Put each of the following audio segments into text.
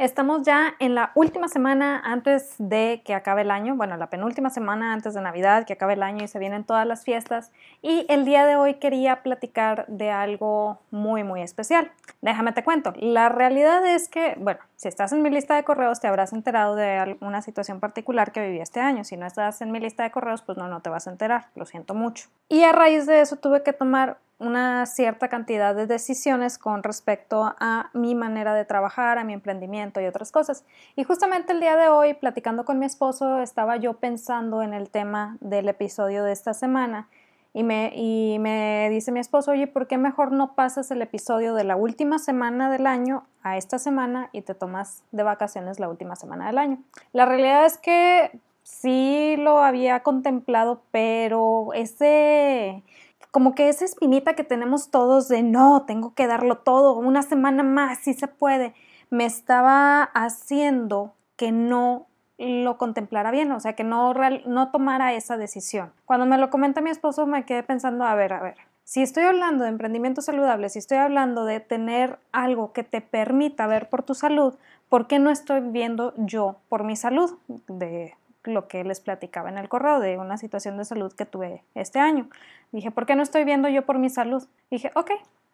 Estamos ya en la última semana antes de que acabe el año, bueno, la penúltima semana antes de Navidad, que acabe el año y se vienen todas las fiestas. Y el día de hoy quería platicar de algo muy, muy especial. Déjame te cuento. La realidad es que, bueno, si estás en mi lista de correos te habrás enterado de alguna situación particular que viví este año. Si no estás en mi lista de correos, pues no, no te vas a enterar. Lo siento mucho. Y a raíz de eso tuve que tomar una cierta cantidad de decisiones con respecto a mi manera de trabajar, a mi emprendimiento y otras cosas. Y justamente el día de hoy, platicando con mi esposo, estaba yo pensando en el tema del episodio de esta semana y me, y me dice mi esposo, oye, ¿por qué mejor no pasas el episodio de la última semana del año a esta semana y te tomas de vacaciones la última semana del año? La realidad es que sí lo había contemplado, pero ese como que esa espinita que tenemos todos de no, tengo que darlo todo, una semana más, si se puede, me estaba haciendo que no lo contemplara bien, o sea, que no, no tomara esa decisión. Cuando me lo comenta mi esposo me quedé pensando, a ver, a ver, si estoy hablando de emprendimiento saludable, si estoy hablando de tener algo que te permita ver por tu salud, ¿por qué no estoy viendo yo por mi salud? De lo que les platicaba en el correo de una situación de salud que tuve este año. Dije, ¿por qué no estoy viendo yo por mi salud? Dije, ok,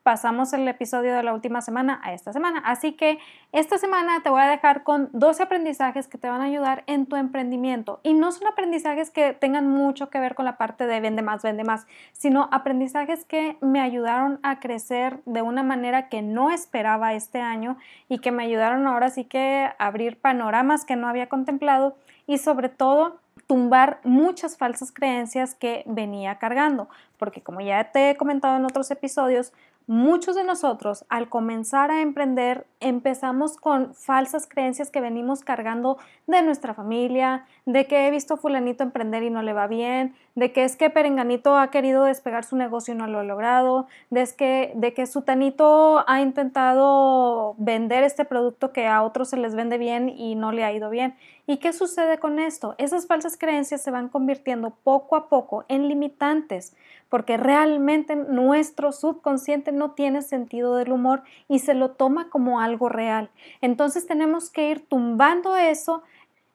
pasamos el episodio de la última semana a esta semana. Así que esta semana te voy a dejar con 12 aprendizajes que te van a ayudar en tu emprendimiento. Y no son aprendizajes que tengan mucho que ver con la parte de vende más, vende más, sino aprendizajes que me ayudaron a crecer de una manera que no esperaba este año y que me ayudaron ahora sí que a abrir panoramas que no había contemplado y sobre todo tumbar muchas falsas creencias que venía cargando, porque como ya te he comentado en otros episodios, Muchos de nosotros al comenzar a emprender empezamos con falsas creencias que venimos cargando de nuestra familia, de que he visto fulanito emprender y no le va bien, de que es que Perenganito ha querido despegar su negocio y no lo ha logrado, de, que, de que Sutanito ha intentado vender este producto que a otros se les vende bien y no le ha ido bien. ¿Y qué sucede con esto? Esas falsas creencias se van convirtiendo poco a poco en limitantes, porque realmente nuestro subconsciente no tiene sentido del humor y se lo toma como algo real. Entonces tenemos que ir tumbando eso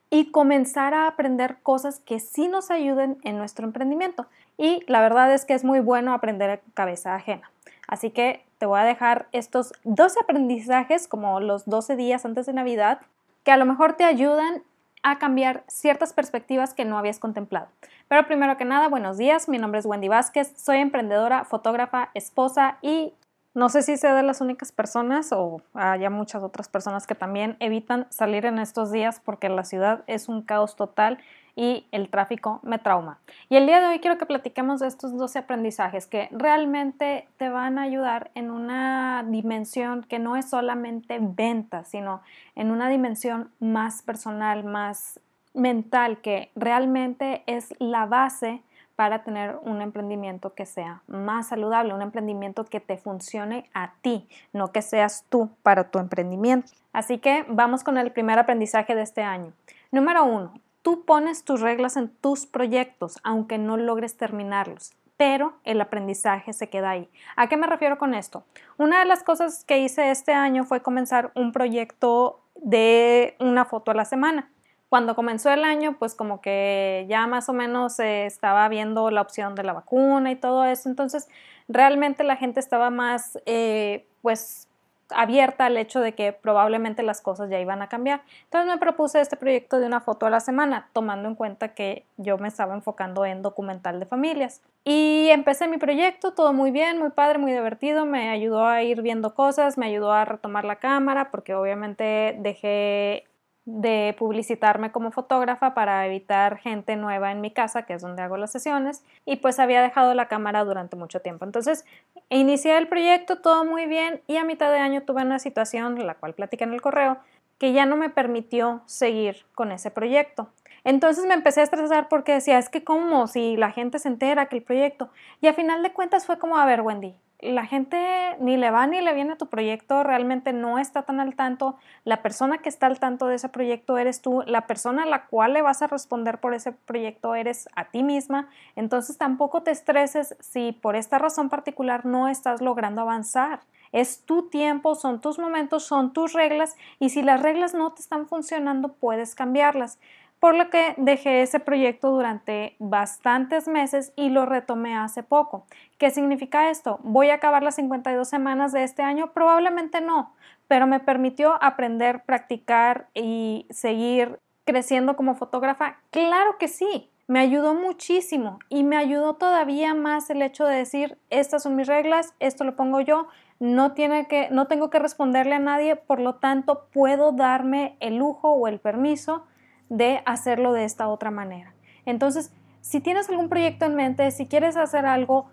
y comenzar a aprender cosas que sí nos ayuden en nuestro emprendimiento. Y la verdad es que es muy bueno aprender cabeza ajena. Así que te voy a dejar estos 12 aprendizajes como los 12 días antes de Navidad que a lo mejor te ayudan a cambiar ciertas perspectivas que no habías contemplado. Pero primero que nada, buenos días, mi nombre es Wendy Vázquez, soy emprendedora, fotógrafa, esposa y no sé si sea de las únicas personas o haya muchas otras personas que también evitan salir en estos días porque la ciudad es un caos total y el tráfico me trauma. Y el día de hoy quiero que platiquemos de estos 12 aprendizajes que realmente te van a ayudar en una dimensión que no es solamente venta, sino en una dimensión más personal, más mental, que realmente es la base para tener un emprendimiento que sea más saludable, un emprendimiento que te funcione a ti, no que seas tú para tu emprendimiento. Así que vamos con el primer aprendizaje de este año. Número uno, Tú pones tus reglas en tus proyectos, aunque no logres terminarlos, pero el aprendizaje se queda ahí. ¿A qué me refiero con esto? Una de las cosas que hice este año fue comenzar un proyecto de una foto a la semana. Cuando comenzó el año, pues como que ya más o menos se estaba viendo la opción de la vacuna y todo eso, entonces realmente la gente estaba más, eh, pues abierta al hecho de que probablemente las cosas ya iban a cambiar. Entonces me propuse este proyecto de una foto a la semana, tomando en cuenta que yo me estaba enfocando en documental de familias. Y empecé mi proyecto, todo muy bien, muy padre, muy divertido, me ayudó a ir viendo cosas, me ayudó a retomar la cámara, porque obviamente dejé de publicitarme como fotógrafa para evitar gente nueva en mi casa, que es donde hago las sesiones, y pues había dejado la cámara durante mucho tiempo. Entonces, inicié el proyecto, todo muy bien, y a mitad de año tuve una situación, la cual platicé en el correo, que ya no me permitió seguir con ese proyecto. Entonces me empecé a estresar porque decía, es que como si la gente se entera que el proyecto, y a final de cuentas fue como, a ver, Wendy, la gente ni le va ni le viene a tu proyecto, realmente no está tan al tanto. La persona que está al tanto de ese proyecto eres tú, la persona a la cual le vas a responder por ese proyecto eres a ti misma. Entonces tampoco te estreses si por esta razón particular no estás logrando avanzar. Es tu tiempo, son tus momentos, son tus reglas y si las reglas no te están funcionando, puedes cambiarlas. Por lo que dejé ese proyecto durante bastantes meses y lo retomé hace poco. ¿Qué significa esto? ¿Voy a acabar las 52 semanas de este año? Probablemente no, pero me permitió aprender, practicar y seguir creciendo como fotógrafa. Claro que sí, me ayudó muchísimo y me ayudó todavía más el hecho de decir, estas son mis reglas, esto lo pongo yo, no, tiene que, no tengo que responderle a nadie, por lo tanto puedo darme el lujo o el permiso de hacerlo de esta otra manera. Entonces, si tienes algún proyecto en mente, si quieres hacer algo,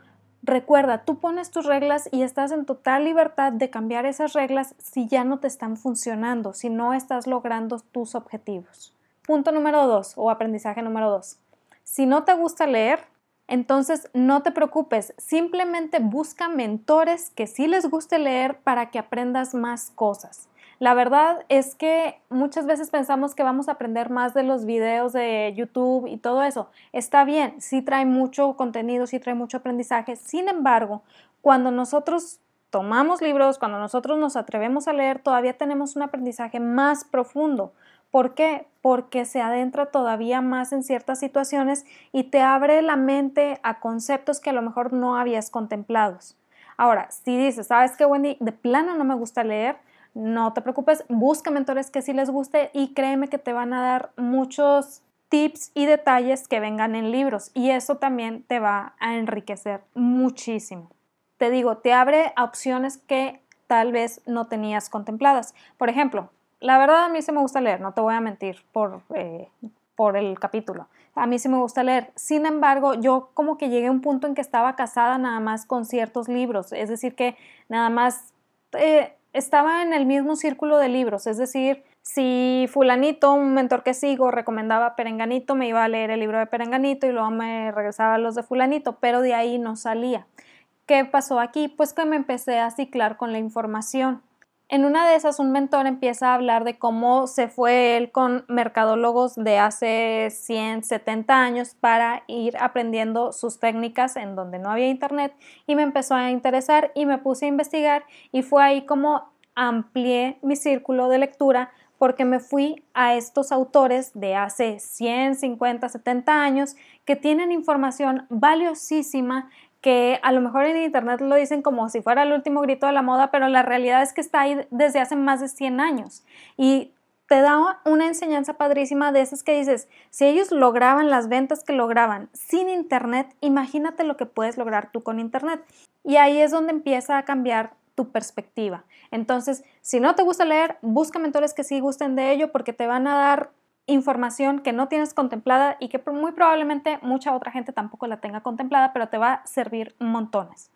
recuerda, tú pones tus reglas y estás en total libertad de cambiar esas reglas si ya no te están funcionando, si no estás logrando tus objetivos. Punto número dos o aprendizaje número dos. Si no te gusta leer, entonces no te preocupes, simplemente busca mentores que sí les guste leer para que aprendas más cosas. La verdad es que muchas veces pensamos que vamos a aprender más de los videos de YouTube y todo eso. Está bien, sí trae mucho contenido, sí trae mucho aprendizaje. Sin embargo, cuando nosotros tomamos libros, cuando nosotros nos atrevemos a leer, todavía tenemos un aprendizaje más profundo. ¿Por qué? Porque se adentra todavía más en ciertas situaciones y te abre la mente a conceptos que a lo mejor no habías contemplado. Ahora, si dices, ¿sabes qué, Wendy? De plano no me gusta leer, no te preocupes, busca mentores que sí les guste y créeme que te van a dar muchos tips y detalles que vengan en libros y eso también te va a enriquecer muchísimo. Te digo, te abre opciones que tal vez no tenías contempladas. Por ejemplo, la verdad a mí sí me gusta leer, no te voy a mentir por, eh, por el capítulo. A mí sí me gusta leer. Sin embargo, yo como que llegué a un punto en que estaba casada nada más con ciertos libros. Es decir, que nada más eh, estaba en el mismo círculo de libros. Es decir, si fulanito, un mentor que sigo, recomendaba Perenganito, me iba a leer el libro de Perenganito y luego me regresaba a los de fulanito, pero de ahí no salía. ¿Qué pasó aquí? Pues que me empecé a ciclar con la información. En una de esas, un mentor empieza a hablar de cómo se fue él con mercadólogos de hace 170 años para ir aprendiendo sus técnicas en donde no había internet y me empezó a interesar y me puse a investigar y fue ahí como amplié mi círculo de lectura porque me fui a estos autores de hace 100, 50, 70 años que tienen información valiosísima que a lo mejor en internet lo dicen como si fuera el último grito de la moda, pero la realidad es que está ahí desde hace más de 100 años. Y te da una enseñanza padrísima de esas que dices, si ellos lograban las ventas que lograban sin internet, imagínate lo que puedes lograr tú con internet. Y ahí es donde empieza a cambiar tu perspectiva. Entonces, si no te gusta leer, busca mentores que sí gusten de ello porque te van a dar información que no tienes contemplada y que muy probablemente mucha otra gente tampoco la tenga contemplada, pero te va a servir montones.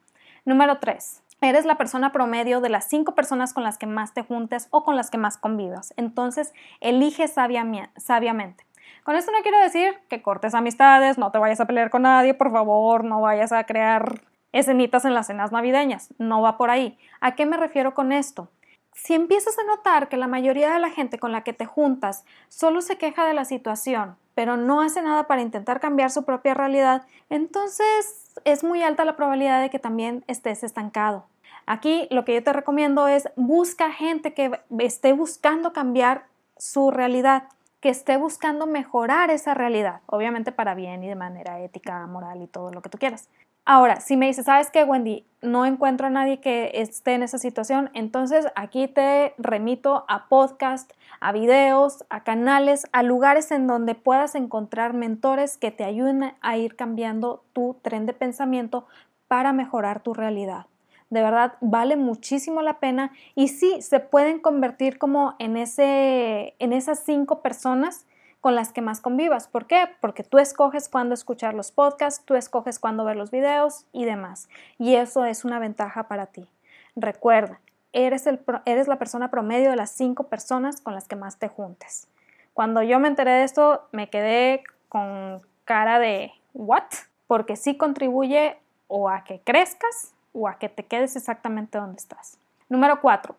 Número 3. Eres la persona promedio de las cinco personas con las que más te juntes o con las que más convivas. Entonces, elige sabiamente. Con esto no quiero decir que cortes amistades, no te vayas a pelear con nadie, por favor, no vayas a crear escenitas en las cenas navideñas. No va por ahí. ¿A qué me refiero con esto? Si empiezas a notar que la mayoría de la gente con la que te juntas solo se queja de la situación, pero no hace nada para intentar cambiar su propia realidad, entonces es muy alta la probabilidad de que también estés estancado. Aquí lo que yo te recomiendo es busca gente que esté buscando cambiar su realidad, que esté buscando mejorar esa realidad, obviamente para bien y de manera ética, moral y todo lo que tú quieras. Ahora, si me dices, ¿sabes qué, Wendy? No encuentro a nadie que esté en esa situación, entonces aquí te remito a podcast, a videos, a canales, a lugares en donde puedas encontrar mentores que te ayuden a ir cambiando tu tren de pensamiento para mejorar tu realidad. De verdad, vale muchísimo la pena y sí, se pueden convertir como en, ese, en esas cinco personas con las que más convivas. ¿Por qué? Porque tú escoges cuándo escuchar los podcasts, tú escoges cuándo ver los videos y demás. Y eso es una ventaja para ti. Recuerda, eres, el, eres la persona promedio de las cinco personas con las que más te juntes. Cuando yo me enteré de esto, me quedé con cara de ¿what? Porque sí contribuye o a que crezcas o a que te quedes exactamente donde estás. Número cuatro,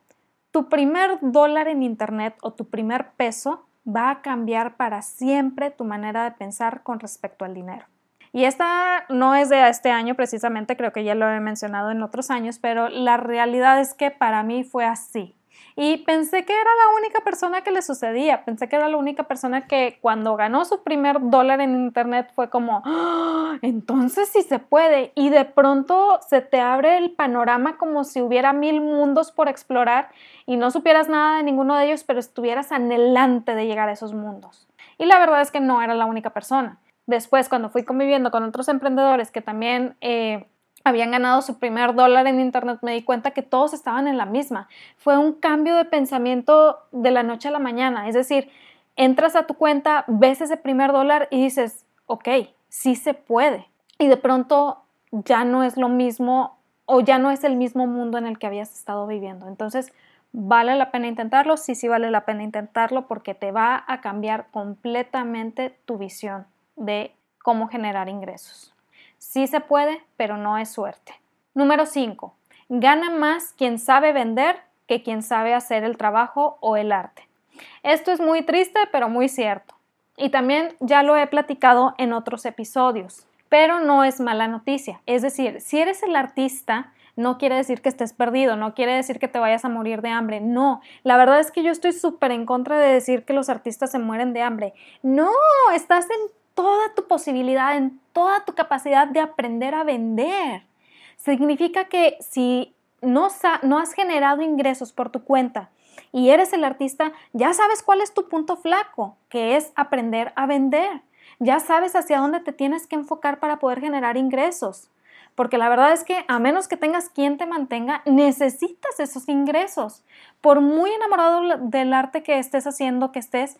tu primer dólar en internet o tu primer peso va a cambiar para siempre tu manera de pensar con respecto al dinero. Y esta no es de este año precisamente, creo que ya lo he mencionado en otros años, pero la realidad es que para mí fue así. Y pensé que era la única persona que le sucedía, pensé que era la única persona que cuando ganó su primer dólar en internet fue como, ¡Ah! entonces sí se puede. Y de pronto se te abre el panorama como si hubiera mil mundos por explorar y no supieras nada de ninguno de ellos, pero estuvieras anhelante de llegar a esos mundos. Y la verdad es que no era la única persona. Después, cuando fui conviviendo con otros emprendedores que también eh, habían ganado su primer dólar en Internet, me di cuenta que todos estaban en la misma. Fue un cambio de pensamiento de la noche a la mañana. Es decir, entras a tu cuenta, ves ese primer dólar y dices, ok, sí se puede. Y de pronto ya no es lo mismo o ya no es el mismo mundo en el que habías estado viviendo. Entonces, ¿vale la pena intentarlo? Sí, sí vale la pena intentarlo porque te va a cambiar completamente tu visión de cómo generar ingresos. Sí se puede, pero no es suerte. Número 5. Gana más quien sabe vender que quien sabe hacer el trabajo o el arte. Esto es muy triste, pero muy cierto. Y también ya lo he platicado en otros episodios, pero no es mala noticia. Es decir, si eres el artista, no quiere decir que estés perdido, no quiere decir que te vayas a morir de hambre, no. La verdad es que yo estoy súper en contra de decir que los artistas se mueren de hambre. No, estás en toda tu posibilidad, en toda tu capacidad de aprender a vender. Significa que si no, has generado ingresos por tu cuenta y eres el artista, ya sabes cuál es tu punto flaco, que es aprender a vender. Ya sabes hacia dónde te tienes que enfocar para poder generar ingresos. Porque la verdad es que a menos que tengas quien te mantenga, necesitas esos ingresos. Por muy enamorado del arte que estés haciendo, que estés,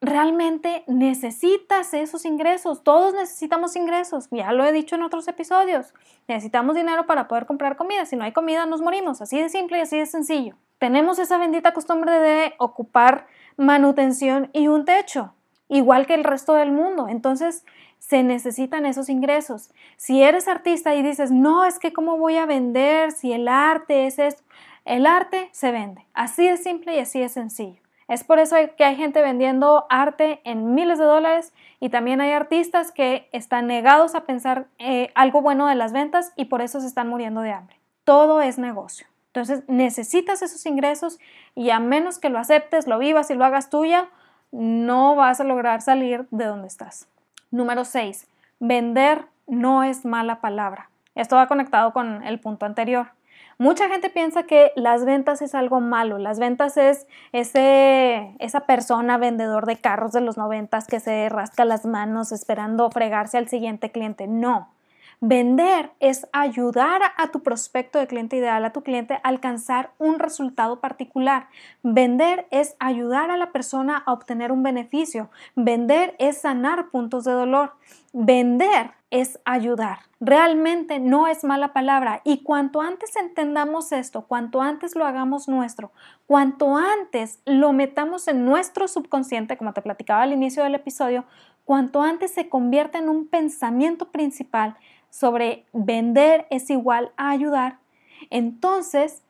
realmente necesitas esos ingresos. Todos necesitamos ingresos. Ya lo he dicho en otros episodios. Necesitamos dinero para poder comprar comida. Si no hay comida, nos morimos. Así de simple y así de sencillo. Tenemos esa bendita costumbre de ocupar manutención y un techo, igual que el resto del mundo. Entonces, se necesitan esos ingresos. Si eres artista y dices, no, es que cómo voy a vender si el arte es esto, el arte se vende. Así de simple y así de sencillo. Es por eso que hay gente vendiendo arte en miles de dólares y también hay artistas que están negados a pensar eh, algo bueno de las ventas y por eso se están muriendo de hambre. Todo es negocio. Entonces necesitas esos ingresos y a menos que lo aceptes, lo vivas y lo hagas tuya, no vas a lograr salir de donde estás. Número 6. Vender no es mala palabra. Esto va conectado con el punto anterior. Mucha gente piensa que las ventas es algo malo, las ventas es ese, esa persona vendedor de carros de los noventas que se rasca las manos esperando fregarse al siguiente cliente. No, Vender es ayudar a tu prospecto de cliente ideal, a tu cliente, a alcanzar un resultado particular. Vender es ayudar a la persona a obtener un beneficio. Vender es sanar puntos de dolor. Vender es ayudar. Realmente no es mala palabra y cuanto antes entendamos esto, cuanto antes lo hagamos nuestro, cuanto antes lo metamos en nuestro subconsciente, como te platicaba al inicio del episodio, cuanto antes se convierta en un pensamiento principal, sobre vender es igual a ayudar, entonces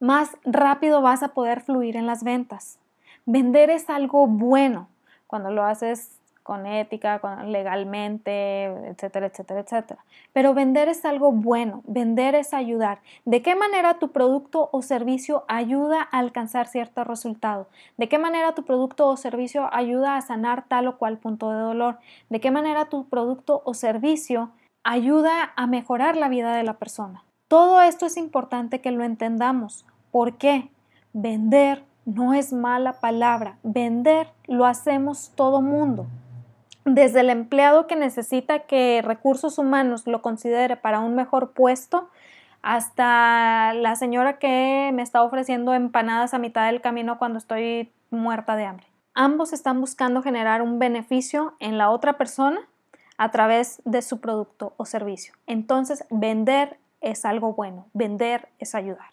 más rápido vas a poder fluir en las ventas. Vender es algo bueno cuando lo haces con ética, con, legalmente, etcétera, etcétera, etcétera. Pero vender es algo bueno, vender es ayudar. ¿De qué manera tu producto o servicio ayuda a alcanzar cierto resultado? ¿De qué manera tu producto o servicio ayuda a sanar tal o cual punto de dolor? ¿De qué manera tu producto o servicio ayuda a mejorar la vida de la persona. Todo esto es importante que lo entendamos. ¿Por qué? Vender no es mala palabra. Vender lo hacemos todo mundo. Desde el empleado que necesita que recursos humanos lo considere para un mejor puesto, hasta la señora que me está ofreciendo empanadas a mitad del camino cuando estoy muerta de hambre. Ambos están buscando generar un beneficio en la otra persona a través de su producto o servicio. Entonces, vender es algo bueno, vender es ayudar.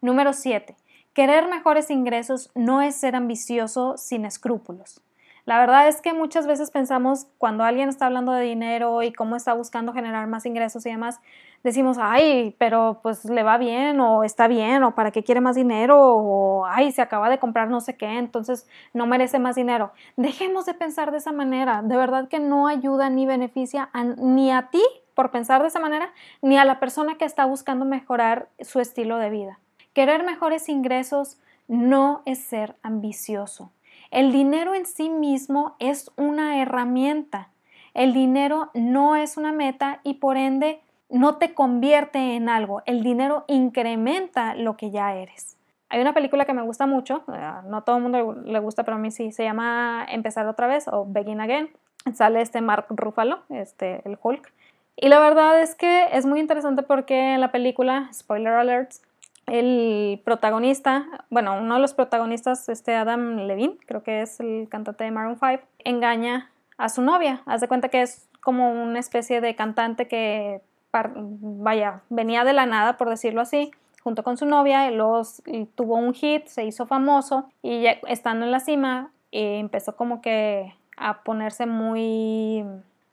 Número 7. Querer mejores ingresos no es ser ambicioso sin escrúpulos. La verdad es que muchas veces pensamos cuando alguien está hablando de dinero y cómo está buscando generar más ingresos y demás, decimos, ay, pero pues le va bien o está bien o para qué quiere más dinero o ay, se acaba de comprar no sé qué, entonces no merece más dinero. Dejemos de pensar de esa manera, de verdad que no ayuda ni beneficia ni a ti por pensar de esa manera, ni a la persona que está buscando mejorar su estilo de vida. Querer mejores ingresos no es ser ambicioso. El dinero en sí mismo es una herramienta. El dinero no es una meta y por ende no te convierte en algo. El dinero incrementa lo que ya eres. Hay una película que me gusta mucho, eh, no a todo el mundo le gusta, pero a mí sí, se llama Empezar otra vez o Begin Again. Sale este Mark Ruffalo, este, el Hulk. Y la verdad es que es muy interesante porque en la película, spoiler alerts, el protagonista, bueno, uno de los protagonistas, este Adam Levine, creo que es el cantante de Maroon 5, engaña a su novia. Haz de cuenta que es como una especie de cantante que, vaya, venía de la nada, por decirlo así, junto con su novia, los, tuvo un hit, se hizo famoso y estando en la cima eh, empezó como que a ponerse muy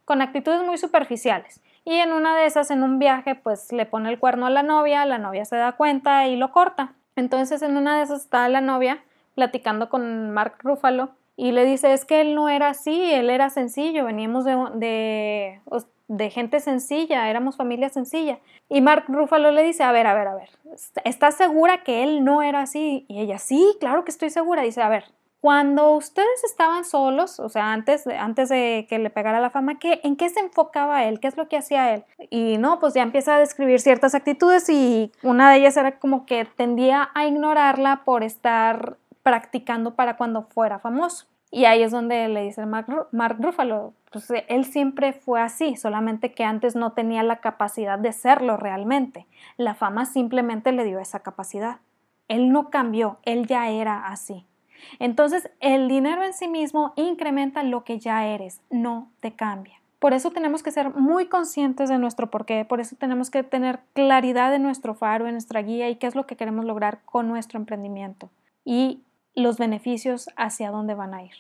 con actitudes muy superficiales. Y en una de esas, en un viaje, pues le pone el cuerno a la novia, la novia se da cuenta y lo corta. Entonces en una de esas está la novia platicando con Mark Ruffalo y le dice, es que él no era así, él era sencillo, veníamos de, de, de gente sencilla, éramos familia sencilla. Y Mark Ruffalo le dice, a ver, a ver, a ver, ¿estás segura que él no era así? Y ella, sí, claro que estoy segura. Dice, a ver, cuando ustedes estaban solos, o sea, antes, antes de que le pegara la fama, ¿qué, ¿en qué se enfocaba él? ¿Qué es lo que hacía él? Y no, pues ya empieza a describir ciertas actitudes y una de ellas era como que tendía a ignorarla por estar practicando para cuando fuera famoso. Y ahí es donde le dice Mark, Mark Ruffalo, pues él siempre fue así, solamente que antes no tenía la capacidad de serlo realmente. La fama simplemente le dio esa capacidad. Él no cambió, él ya era así. Entonces, el dinero en sí mismo incrementa lo que ya eres, no te cambia. Por eso tenemos que ser muy conscientes de nuestro porqué, por eso tenemos que tener claridad en nuestro faro, en nuestra guía y qué es lo que queremos lograr con nuestro emprendimiento y los beneficios hacia dónde van a ir.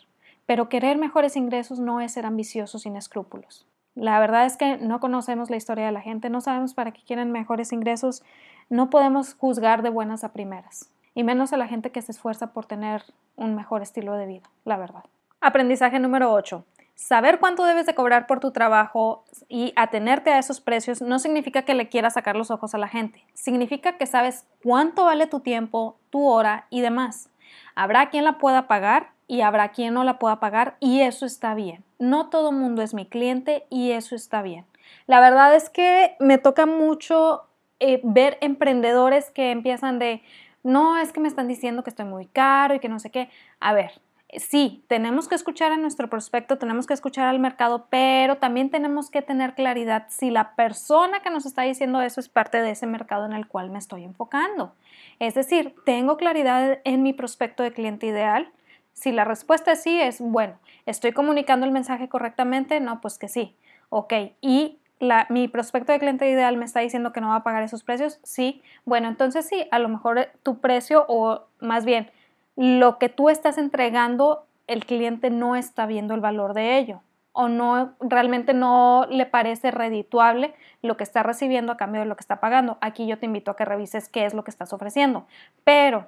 Pero querer mejores ingresos no es ser ambicioso sin escrúpulos. La verdad es que no conocemos la historia de la gente, no sabemos para qué quieren mejores ingresos, no podemos juzgar de buenas a primeras y menos a la gente que se esfuerza por tener un mejor estilo de vida, la verdad. Aprendizaje número 8. Saber cuánto debes de cobrar por tu trabajo y atenerte a esos precios no significa que le quieras sacar los ojos a la gente. Significa que sabes cuánto vale tu tiempo, tu hora y demás. Habrá quien la pueda pagar y habrá quien no la pueda pagar y eso está bien. No todo mundo es mi cliente y eso está bien. La verdad es que me toca mucho eh, ver emprendedores que empiezan de, no es que me están diciendo que estoy muy caro y que no sé qué. A ver, sí, tenemos que escuchar a nuestro prospecto, tenemos que escuchar al mercado, pero también tenemos que tener claridad si la persona que nos está diciendo eso es parte de ese mercado en el cual me estoy enfocando. Es decir, tengo claridad en mi prospecto de cliente ideal. Si la respuesta es sí, es bueno, ¿estoy comunicando el mensaje correctamente? No, pues que sí. Ok, y mi prospecto de cliente ideal me está diciendo que no va a pagar esos precios, sí, bueno, entonces sí, a lo mejor eh, tu precio o más bien lo que tú estás entregando, el cliente no está viendo el valor de ello o no realmente no le parece redituable lo que está recibiendo a cambio de lo que está pagando. Aquí yo te invito a que revises qué es lo que estás ofreciendo. Pero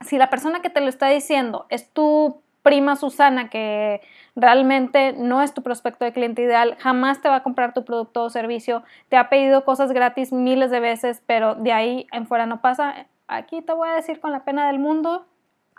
si la persona que te lo está diciendo es tu prima Susana que realmente no es tu prospecto de cliente ideal, jamás te va a comprar tu producto o servicio, te ha pedido cosas gratis miles de veces, pero de ahí en fuera no pasa. Aquí te voy a decir con la pena del mundo,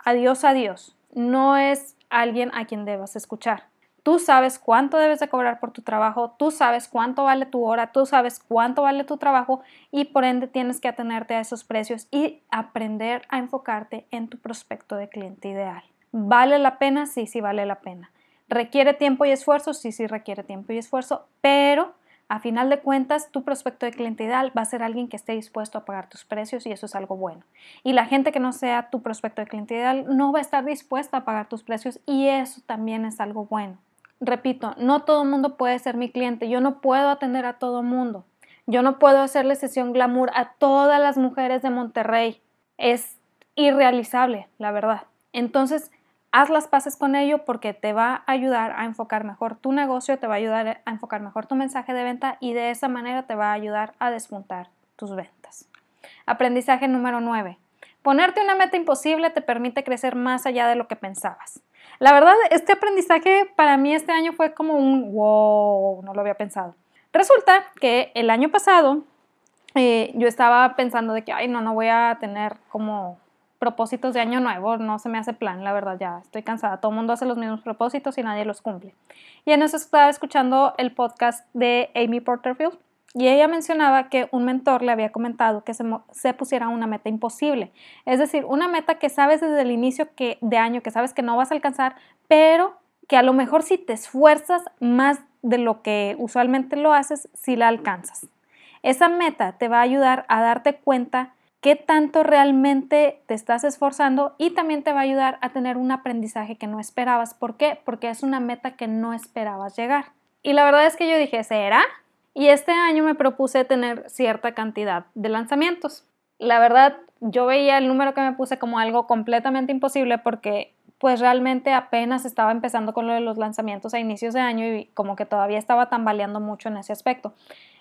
adiós, adiós. No es alguien a quien debas escuchar. Tú sabes cuánto debes de cobrar por tu trabajo, tú sabes cuánto vale tu hora, tú sabes cuánto vale tu trabajo y por ende tienes que atenerte a esos precios y aprender a enfocarte en tu prospecto de cliente ideal. ¿Vale la pena? Sí, sí vale la pena. ¿Requiere tiempo y esfuerzo? Sí, sí requiere tiempo y esfuerzo, pero a final de cuentas tu prospecto de cliente ideal va a ser alguien que esté dispuesto a pagar tus precios y eso es algo bueno. Y la gente que no sea tu prospecto de cliente ideal no va a estar dispuesta a pagar tus precios y eso también es algo bueno. Repito, no todo el mundo puede ser mi cliente, yo no puedo atender a todo el mundo. Yo no puedo hacerle sesión glamour a todas las mujeres de Monterrey. Es irrealizable, la verdad. Entonces, haz las paces con ello porque te va a ayudar a enfocar mejor tu negocio, te va a ayudar a enfocar mejor tu mensaje de venta y de esa manera te va a ayudar a despuntar tus ventas. Aprendizaje número 9. Ponerte una meta imposible te permite crecer más allá de lo que pensabas. La verdad, este aprendizaje para mí este año fue como un wow, no lo había pensado. Resulta que el año pasado eh, yo estaba pensando de que, ay, no, no voy a tener como propósitos de año nuevo, no se me hace plan, la verdad, ya estoy cansada. Todo el mundo hace los mismos propósitos y nadie los cumple. Y en eso estaba escuchando el podcast de Amy Porterfield y ella mencionaba que un mentor le había comentado que se, pusiera una meta imposible. Es decir, una meta que sabes desde el inicio que, de año, que sabes que no vas a alcanzar, pero que a lo mejor si te esfuerzas más de lo que usualmente lo haces, si la alcanzas. Esa meta te va a ayudar a darte cuenta qué tanto realmente te estás esforzando y también te va a ayudar a tener un aprendizaje que no esperabas. ¿Por qué? Porque es una meta que no esperabas llegar. Y la verdad es que yo dije, ¿será? Y este año me propuse tener cierta cantidad de lanzamientos. La verdad, yo veía el número que me puse como algo completamente imposible porque pues realmente apenas estaba empezando con lo de los lanzamientos a inicios de año y como que todavía estaba tambaleando mucho en ese aspecto.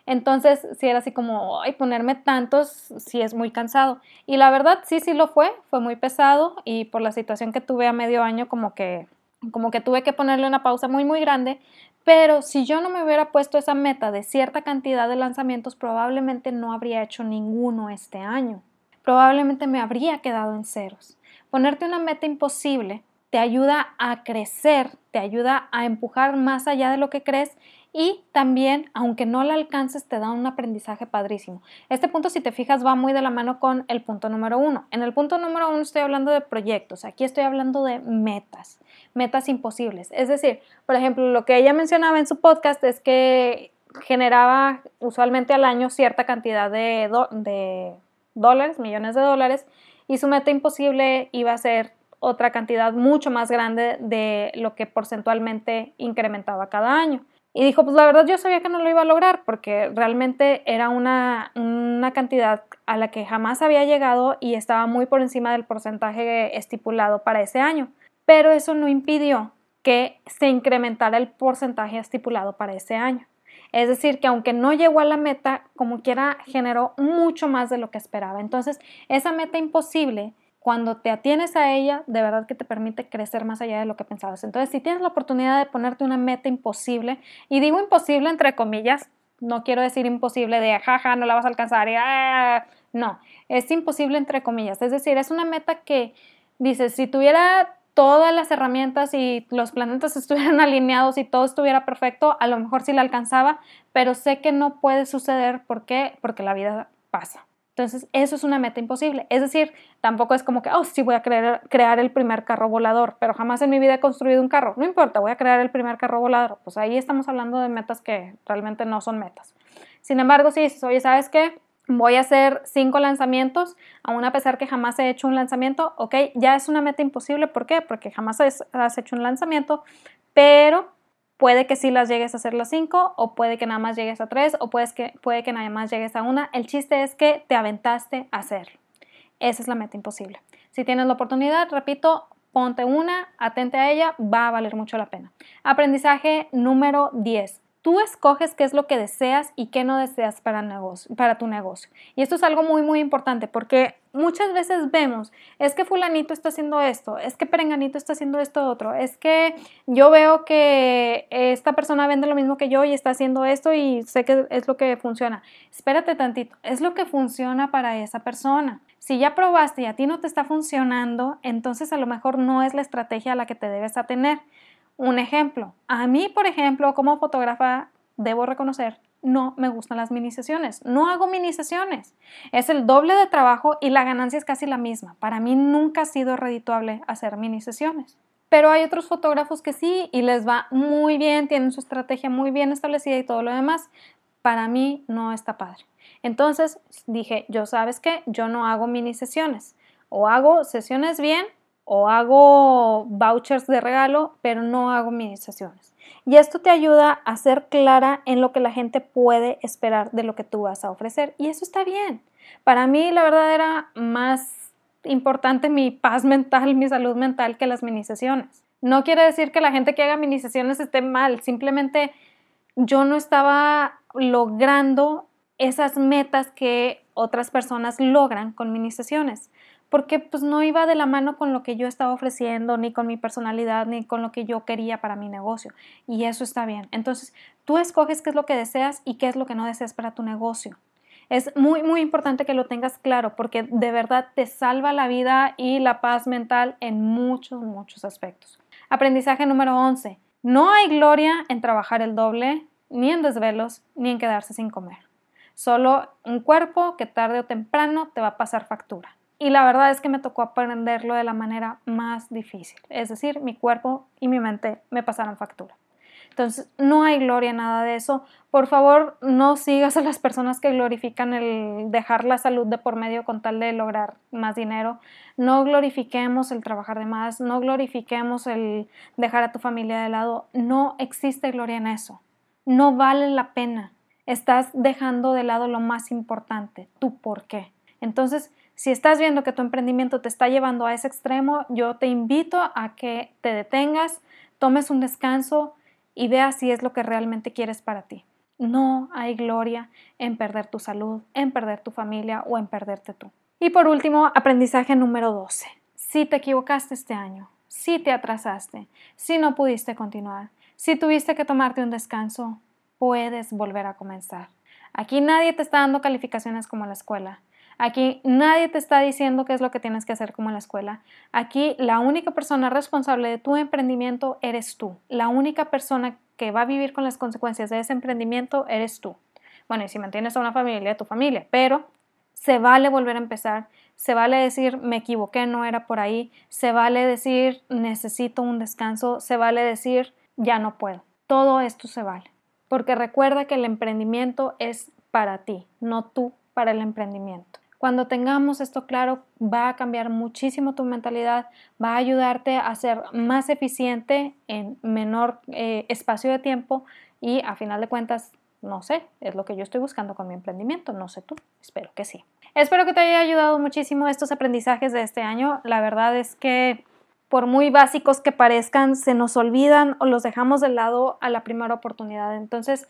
Entonces, si era así como, ay, ponerme tantos, sí es muy cansado. Y la verdad, sí, sí lo fue, fue muy pesado y por la situación que tuve a medio año, como que, como que tuve que ponerle una pausa muy, muy grande, pero si yo no me hubiera puesto esa meta de cierta cantidad de lanzamientos, probablemente no habría hecho ninguno este año. Probablemente me habría quedado en ceros. Ponerte una meta imposible te ayuda a crecer, te ayuda a empujar más allá de lo que crees y también, aunque no la alcances, te da un aprendizaje padrísimo. Este punto, si te fijas, va muy de la mano con el punto número uno. En el punto número uno estoy hablando de proyectos, aquí estoy hablando de metas metas imposibles. Es decir, por ejemplo, lo que ella mencionaba en su podcast es que generaba usualmente al año cierta cantidad de, de dólares, millones de dólares, y su meta imposible iba a ser otra cantidad mucho más grande de lo que porcentualmente incrementaba cada año. Y dijo, pues la verdad yo sabía que no lo iba a lograr porque realmente era una, una, cantidad a la que jamás había llegado y estaba muy por encima del porcentaje estipulado para ese año pero eso no impidió que se incrementara el porcentaje estipulado para ese año. Es decir, que aunque no llegó a la meta, como quiera, generó mucho más de lo que esperaba. Entonces, esa meta imposible, cuando te atienes a ella, de verdad que te permite crecer más allá de lo que pensabas. Entonces, si tienes la oportunidad de ponerte una meta imposible, y digo imposible entre comillas, no quiero decir imposible de jaja, no la vas a alcanzar, y, ah", no, es imposible entre comillas. Es decir, es una meta que dices, si tuviera todas las herramientas y los planetas estuvieran alineados y todo estuviera perfecto, a lo mejor sí la alcanzaba, pero sé que no puede suceder. Porque la vida pasa. Entonces, eso es una meta imposible. Es decir, tampoco es como que, oh, sí voy a crear, crear el primer carro volador, pero jamás en mi vida he construido un carro. No importa, voy a crear el primer carro volador. Pues ahí estamos hablando de metas que realmente no son metas. Sin embargo, si dices, oye, ¿sabes qué? voy a hacer cinco lanzamientos, aún a pesar que jamás he hecho un lanzamiento, ok, ya es una meta imposible, ¿por qué? Porque jamás has hecho un lanzamiento, pero puede que sí las llegues a hacer las cinco, o puede que nada más llegues a tres, o puede que, puede que nada más llegues a una. El chiste es que te aventaste a hacerlo. Esa es la meta imposible. Si tienes la oportunidad, repito, ponte una, atente a ella, va a valer mucho la pena. Aprendizaje número 10. Tú escoges qué es lo que deseas y qué no deseas para, negocio, para tu negocio. Y esto es algo muy, muy importante porque muchas veces vemos, es que fulanito está haciendo esto, es que perenganito está haciendo esto otro, es que yo veo que esta persona vende lo mismo que yo y está haciendo esto y sé que es lo que funciona. Espérate tantito, es lo que funciona para esa persona. Si ya probaste y a ti no te está funcionando, entonces a lo mejor no es la estrategia a la que te debes atener. Un ejemplo, a mí, por ejemplo, como fotógrafa, debo reconocer, no me gustan las mini sesiones. No hago mini sesiones. Es el doble de trabajo y la ganancia es casi la misma. Para mí nunca ha sido redituable hacer mini sesiones. Pero hay otros fotógrafos que sí y les va muy bien, tienen su estrategia muy bien establecida y todo lo demás. Para mí no está padre. Entonces dije, yo sabes qué, yo no hago mini sesiones. O hago sesiones bien o hago vouchers de regalo, pero no hago sesiones. Y esto te ayuda a ser clara en lo que la gente puede esperar de lo que tú vas a ofrecer. Y eso está bien. Para mí, la verdad, era más importante mi paz mental, mi salud mental que las mini sesiones. No quiere decir que la gente que haga mini sesiones esté mal, simplemente yo no estaba logrando esas metas que otras personas logran con mini sesiones porque pues no iba de la mano con lo que yo estaba ofreciendo, ni con mi personalidad, ni con lo que yo quería para mi negocio. Y eso está bien. Entonces, tú escoges qué es lo que deseas y qué es lo que no deseas para tu negocio. Es muy, muy importante que lo tengas claro porque de verdad te salva la vida y la paz mental en muchos, muchos aspectos. Aprendizaje número 11. No hay gloria en trabajar el doble, ni en desvelos, ni en quedarse sin comer. Solo un cuerpo que tarde o temprano te va a pasar factura. Y la verdad es que me tocó aprenderlo de la manera más difícil. Es decir, mi cuerpo y mi mente me pasaron factura. Entonces, no hay gloria en nada de eso. Por favor, no sigas a las personas que glorifican el dejar la salud de por medio con tal de lograr más dinero. No glorifiquemos el trabajar de más, no glorifiquemos el dejar a tu familia de lado. No existe gloria en eso. No vale la pena. Estás dejando de lado lo más importante, tu por qué. Entonces, si estás viendo que tu emprendimiento te está llevando a ese extremo, yo te invito a que te detengas, tomes un descanso y veas si es lo que realmente quieres para ti. No hay gloria en perder tu salud, en perder tu familia o en perderte tú. Y por último, aprendizaje número 12. Si te equivocaste este año, si te atrasaste, si no pudiste continuar, si tuviste que tomarte un descanso, puedes volver a comenzar. Aquí nadie te está dando calificaciones como la escuela. Aquí nadie te está diciendo qué es lo que tienes que hacer como en la escuela. Aquí la única persona responsable de tu emprendimiento eres tú. La única persona que va a vivir con las consecuencias de ese emprendimiento eres tú. Bueno, y si mantienes a una familia, tu familia, pero se vale volver a empezar, se vale decir me equivoqué, no era por ahí, se vale decir necesito un descanso, se vale decir ya no puedo. Todo esto se vale, porque recuerda que el emprendimiento es para ti, no tú para el emprendimiento. Cuando tengamos esto claro, va a cambiar muchísimo tu mentalidad, va a ayudarte a ser más eficiente en menor eh, espacio de tiempo y a final de cuentas, no sé, es lo que yo estoy buscando con mi emprendimiento, no sé tú, espero que sí. Espero que te haya ayudado muchísimo estos aprendizajes de este año. La verdad es que por muy básicos que parezcan, se nos olvidan o los dejamos de lado a la primera oportunidad. Entonces,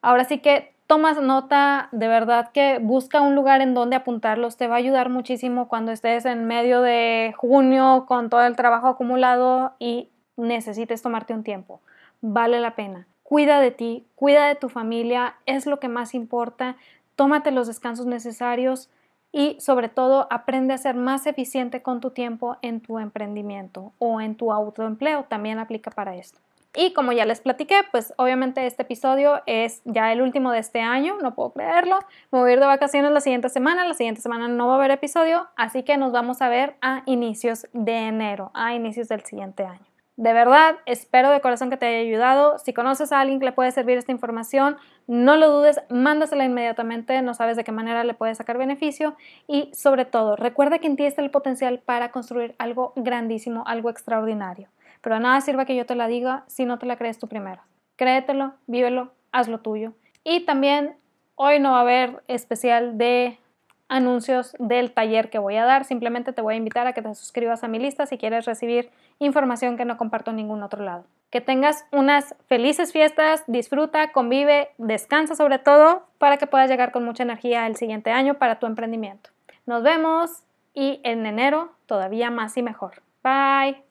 ahora sí que tomas nota, de verdad que busca un lugar en donde apuntarlos, te va a ayudar muchísimo cuando estés en medio de junio con todo el trabajo acumulado y necesites tomarte un tiempo. Vale la pena. Cuida de ti, cuida de tu familia, es lo que más importa. Tómate los descansos necesarios y sobre todo aprende a ser más eficiente con tu tiempo en tu emprendimiento o en tu autoempleo. También aplica para esto. Y como ya les platiqué, pues obviamente este episodio es ya el último de este año, no puedo creerlo. Me voy a ir de vacaciones la siguiente semana, la siguiente semana no va a haber episodio, así que nos vamos a ver a inicios de enero, a inicios del siguiente año. De verdad, espero de corazón que te haya ayudado. Si conoces a alguien que le puede servir esta información, no lo dudes, mándasela inmediatamente, no sabes de qué manera le puedes sacar beneficio y sobre todo, recuerda que en ti está el potencial para construir algo grandísimo, algo extraordinario. Pero nada sirve que yo te la diga si no te la crees tú primero. Créetelo, vívelo, haz lo tuyo. Y también hoy no va a haber especial de anuncios del taller que voy a dar. Simplemente te voy a invitar a que te suscribas a mi lista si quieres recibir información que no comparto en ningún otro lado. Que tengas unas felices fiestas, disfruta, convive, descansa sobre todo para que puedas llegar con mucha energía el siguiente año para tu emprendimiento. Nos vemos y en enero todavía más y mejor. Bye.